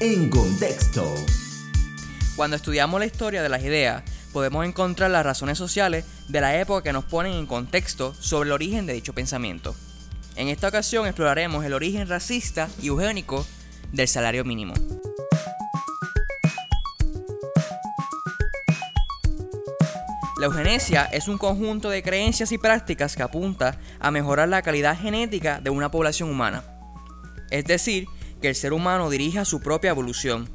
En contexto. Cuando estudiamos la historia de las ideas, podemos encontrar las razones sociales de la época que nos ponen en contexto sobre el origen de dicho pensamiento. En esta ocasión exploraremos el origen racista y eugénico del salario mínimo. La eugenesia es un conjunto de creencias y prácticas que apunta a mejorar la calidad genética de una población humana. Es decir, que el ser humano dirija su propia evolución.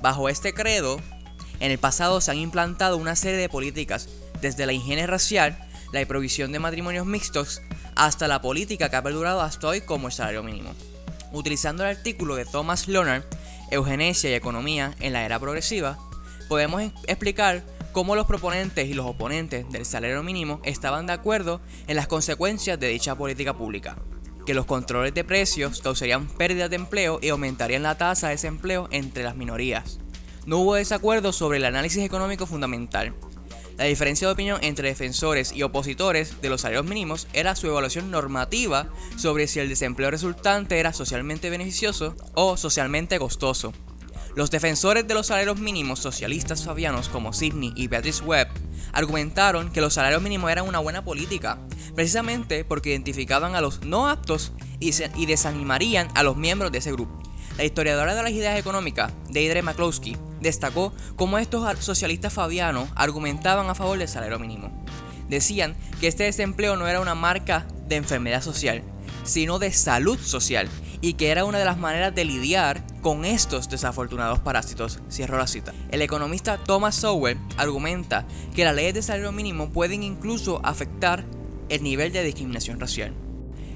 Bajo este credo, en el pasado se han implantado una serie de políticas, desde la higiene racial, la provisión de matrimonios mixtos, hasta la política que ha perdurado hasta hoy como el salario mínimo. Utilizando el artículo de Thomas Leonard, Eugenesia y Economía en la Era Progresiva, podemos explicar cómo los proponentes y los oponentes del salario mínimo estaban de acuerdo en las consecuencias de dicha política pública, que los controles de precios causarían pérdidas de empleo y aumentarían la tasa de desempleo entre las minorías. No hubo desacuerdo sobre el análisis económico fundamental. La diferencia de opinión entre defensores y opositores de los salarios mínimos era su evaluación normativa sobre si el desempleo resultante era socialmente beneficioso o socialmente costoso. Los defensores de los salarios mínimos socialistas fabianos como Sidney y Beatrice Webb argumentaron que los salarios mínimos eran una buena política, precisamente porque identificaban a los no aptos y, desanimarían a los miembros de ese grupo. La historiadora de las ideas económicas, Deidre McCloskey, destacó cómo estos socialistas fabianos argumentaban a favor del salario mínimo. Decían que este desempleo no era una marca de enfermedad social, sino de salud social y que era una de las maneras de lidiar con estos desafortunados parásitos. Cierro la cita. El economista Thomas Sowell argumenta que las leyes de salario mínimo pueden incluso afectar el nivel de discriminación racial.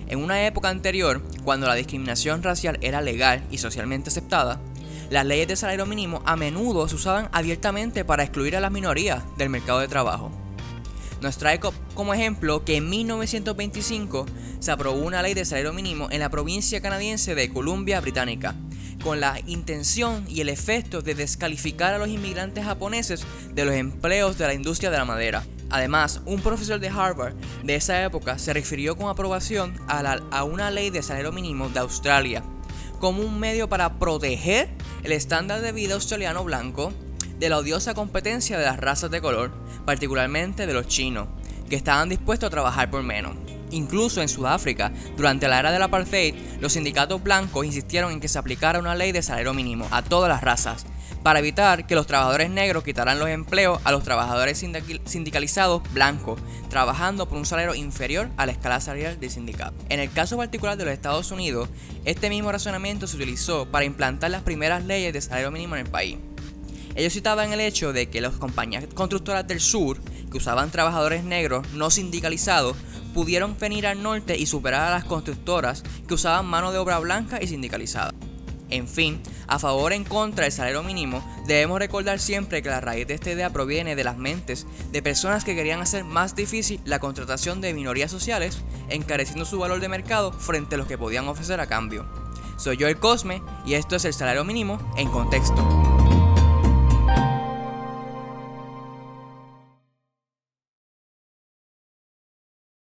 En una época anterior, cuando la discriminación racial era legal y socialmente aceptada, las leyes de salario mínimo a menudo se usaban abiertamente para excluir a las minorías del mercado de trabajo. Nos trae como ejemplo que en 1925 se aprobó una ley de salario mínimo en la provincia canadiense de Columbia Británica, con la intención y el efecto de descalificar a los inmigrantes japoneses de los empleos de la industria de la madera. Además, un profesor de Harvard de esa época se refirió con aprobación a, una ley de salario mínimo de Australia como un medio para proteger el estándar de vida australiano blanco de la odiosa competencia de las razas de color, particularmente de los chinos, que estaban dispuestos a trabajar por menos. Incluso en Sudáfrica, durante la era del apartheid, los sindicatos blancos insistieron en que se aplicara una ley de salario mínimo a todas las razas, para evitar que los trabajadores negros quitaran los empleos a los trabajadores sindicalizados blancos, trabajando por un salario inferior a la escala salarial del sindicato. En el caso particular de los Estados Unidos, este mismo razonamiento se utilizó para implantar las primeras leyes de salario mínimo en el país. Ellos citaban el hecho de que las compañías constructoras del sur, que usaban trabajadores negros no sindicalizados, pudieron venir al norte y superar a las constructoras que usaban mano de obra blanca y sindicalizada. En fin, a favor o en contra del salario mínimo, debemos recordar siempre que la raíz de esta idea proviene de las mentes de personas que querían hacer más difícil la contratación de minorías sociales, encareciendo su valor de mercado frente a los que podían ofrecer a cambio. Soy yo el Cosme y esto es el salario mínimo en contexto.